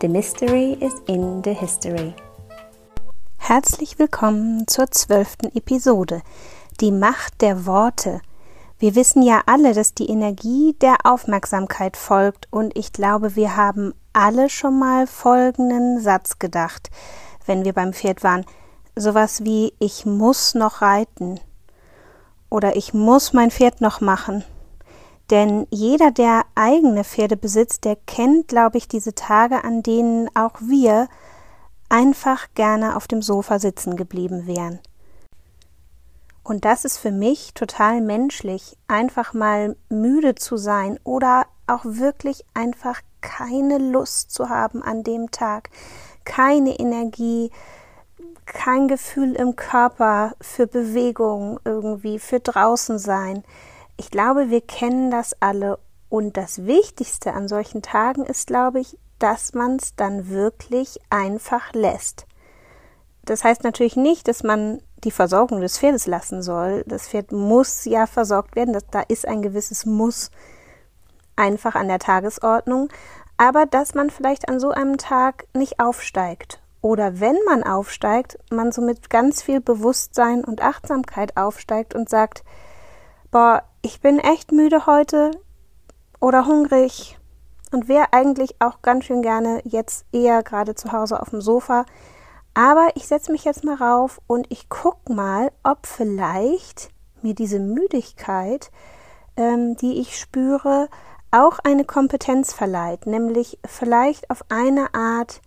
The Mystery is in the History. Herzlich willkommen zur zwölften Episode. Die Macht der Worte. Wir wissen ja alle, dass die Energie der Aufmerksamkeit folgt und ich glaube, wir haben alle schon mal folgenden Satz gedacht, wenn wir beim Pferd waren. Sowas wie ich muss noch reiten oder ich muss mein Pferd noch machen denn jeder, der eigene Pferde besitzt, der kennt, glaube ich, diese Tage, an denen auch wir einfach gerne auf dem Sofa sitzen geblieben wären. Und das ist für mich total menschlich, einfach mal müde zu sein oder auch wirklich einfach keine Lust zu haben an dem Tag, keine Energie, kein Gefühl im Körper für Bewegung irgendwie, für draußen sein. Ich glaube, wir kennen das alle und das Wichtigste an solchen Tagen ist, glaube ich, dass man es dann wirklich einfach lässt. Das heißt natürlich nicht, dass man die Versorgung des Pferdes lassen soll. Das Pferd muss ja versorgt werden. Das, da ist ein gewisses Muss einfach an der Tagesordnung. Aber dass man vielleicht an so einem Tag nicht aufsteigt. Oder wenn man aufsteigt, man so mit ganz viel Bewusstsein und Achtsamkeit aufsteigt und sagt, boah, ich bin echt müde heute oder hungrig und wäre eigentlich auch ganz schön gerne jetzt eher gerade zu Hause auf dem Sofa. Aber ich setze mich jetzt mal rauf und ich gucke mal, ob vielleicht mir diese Müdigkeit, ähm, die ich spüre, auch eine Kompetenz verleiht, nämlich vielleicht auf eine Art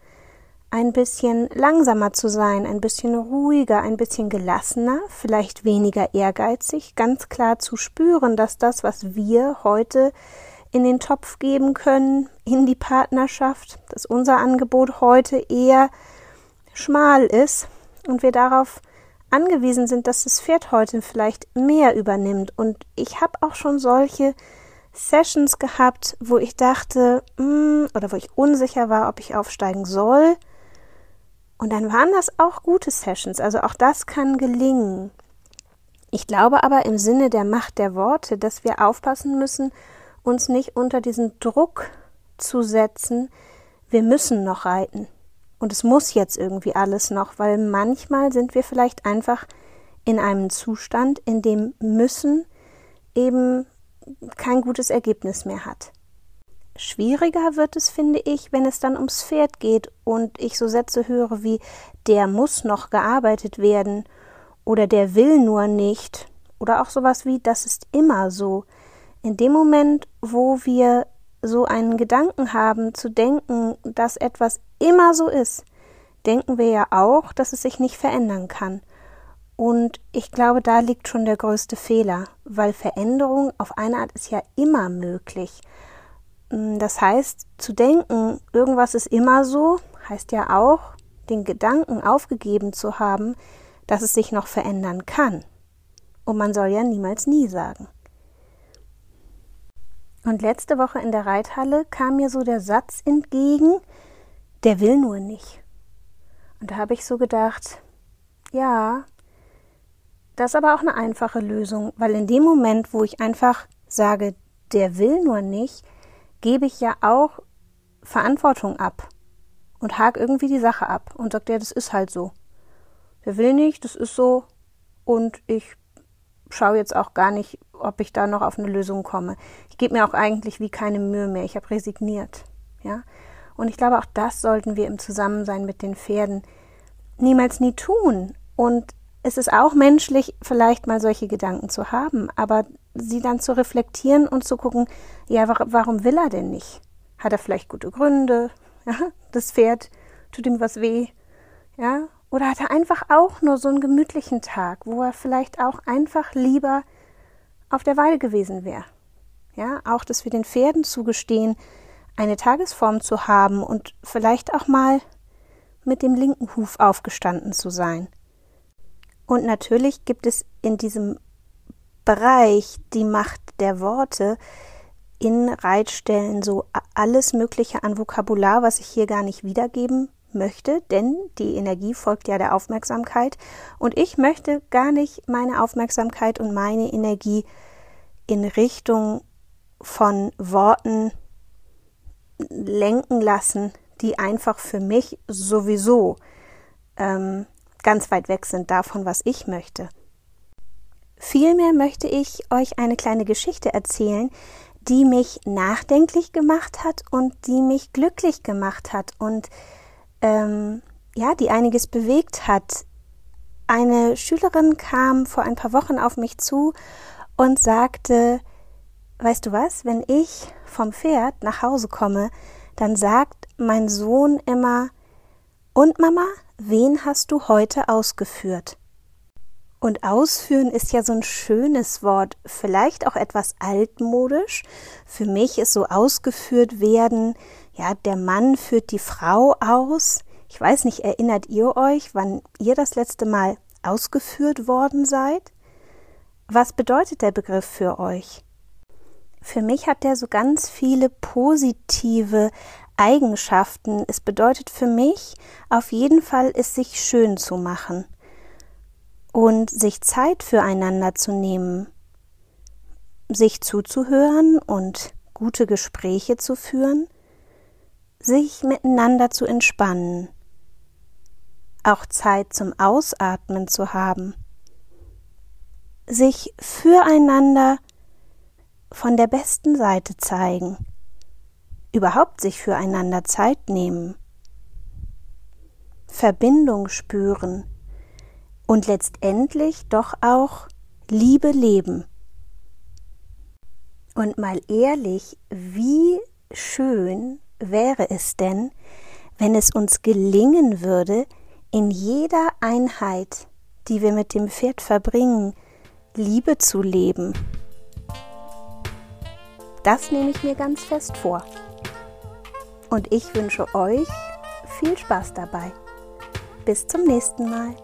ein bisschen langsamer zu sein, ein bisschen ruhiger, ein bisschen gelassener, vielleicht weniger ehrgeizig, ganz klar zu spüren, dass das, was wir heute in den Topf geben können, in die Partnerschaft, dass unser Angebot heute eher schmal ist und wir darauf angewiesen sind, dass das Pferd heute vielleicht mehr übernimmt. Und ich habe auch schon solche Sessions gehabt, wo ich dachte, mh, hm, oder wo ich unsicher war, ob ich aufsteigen soll und dann waren das auch gute Sessions, also auch das kann gelingen. Ich glaube aber im Sinne der Macht der Worte, dass wir aufpassen müssen, uns nicht unter diesen Druck zu setzen, wir müssen noch reiten. Und es muss jetzt irgendwie alles noch, weil manchmal sind wir vielleicht einfach in einem Zustand, in dem müssen eben kein gutes Ergebnis mehr hat. Schwieriger wird es, finde ich, wenn es dann ums Pferd geht und ich so Sätze höre wie der muss noch gearbeitet werden oder der will nur nicht oder auch sowas wie das ist immer so. In dem Moment, wo wir so einen Gedanken haben, zu denken, dass etwas immer so ist, denken wir ja auch, dass es sich nicht verändern kann. Und ich glaube, da liegt schon der größte Fehler, weil Veränderung auf eine Art ist ja immer möglich. Mm, das heißt, zu denken, irgendwas ist immer so, heißt ja auch, den Gedanken aufgegeben zu haben, dass es sich noch verändern kann. Und man soll ja niemals nie sagen. Und letzte Woche in der Reithalle kam mir so der Satz entgegen, der will nur nicht. Und da habe ich so gedacht, ja, das ist aber auch eine einfache Lösung, weil in dem Moment, wo ich einfach sage, der will nur nicht, gebe ich ja auch Verantwortung ab und hake irgendwie die Sache ab und sagt, ja, das ist halt so. Der will nicht, das ist so und ich schaue jetzt auch gar nicht, ob ich da noch auf eine Lösung komme. Ich gebe mir auch eigentlich wie keine Mühe mehr. Ich habe resigniert. Ja? Und ich glaube, auch das sollten wir im Zusammensein mit den Pferden niemals nie tun. Und es ist auch menschlich, vielleicht mal solche Gedanken zu haben, aber sie dann zu reflektieren und zu gucken, ja, warum will er denn nicht? Hat er vielleicht gute Gründe? Ja, das Pferd tut ihm was weh? Ja, oder hat er einfach auch nur so einen gemütlichen Tag, wo er vielleicht auch einfach lieber auf der Weide gewesen wäre? Ja, auch, dass wir den Pferden zugestehen, eine Tagesform zu haben und vielleicht auch mal mit dem linken Huf aufgestanden zu sein. Und natürlich gibt es in diesem Bereich die Macht der Worte in Reitstellen so alles Mögliche an Vokabular, was ich hier gar nicht wiedergeben möchte, denn die Energie folgt ja der Aufmerksamkeit und ich möchte gar nicht meine Aufmerksamkeit und meine Energie in Richtung von Worten lenken lassen, die einfach für mich sowieso ähm, ganz weit weg sind davon, was ich möchte. Vielmehr möchte ich euch eine kleine Geschichte erzählen, die mich nachdenklich gemacht hat und die mich glücklich gemacht hat und ähm, ja, die einiges bewegt hat. Eine Schülerin kam vor ein paar Wochen auf mich zu und sagte, weißt du was, wenn ich vom Pferd nach Hause komme, dann sagt mein Sohn immer, und Mama, wen hast du heute ausgeführt? Und ausführen ist ja so ein schönes Wort, vielleicht auch etwas altmodisch. Für mich ist so ausgeführt werden, ja, der Mann führt die Frau aus. Ich weiß nicht, erinnert ihr euch, wann ihr das letzte Mal ausgeführt worden seid? Was bedeutet der Begriff für euch? Für mich hat der so ganz viele positive Eigenschaften. Es bedeutet für mich auf jeden Fall, es sich schön zu machen und sich Zeit füreinander zu nehmen, sich zuzuhören und gute Gespräche zu führen, sich miteinander zu entspannen, auch Zeit zum Ausatmen zu haben, sich füreinander von der besten Seite zeigen, überhaupt sich füreinander Zeit nehmen, Verbindung spüren, und letztendlich doch auch Liebe leben. Und mal ehrlich, wie schön wäre es denn, wenn es uns gelingen würde, in jeder Einheit, die wir mit dem Pferd verbringen, Liebe zu leben. Das nehme ich mir ganz fest vor. Und ich wünsche euch viel Spaß dabei. Bis zum nächsten Mal.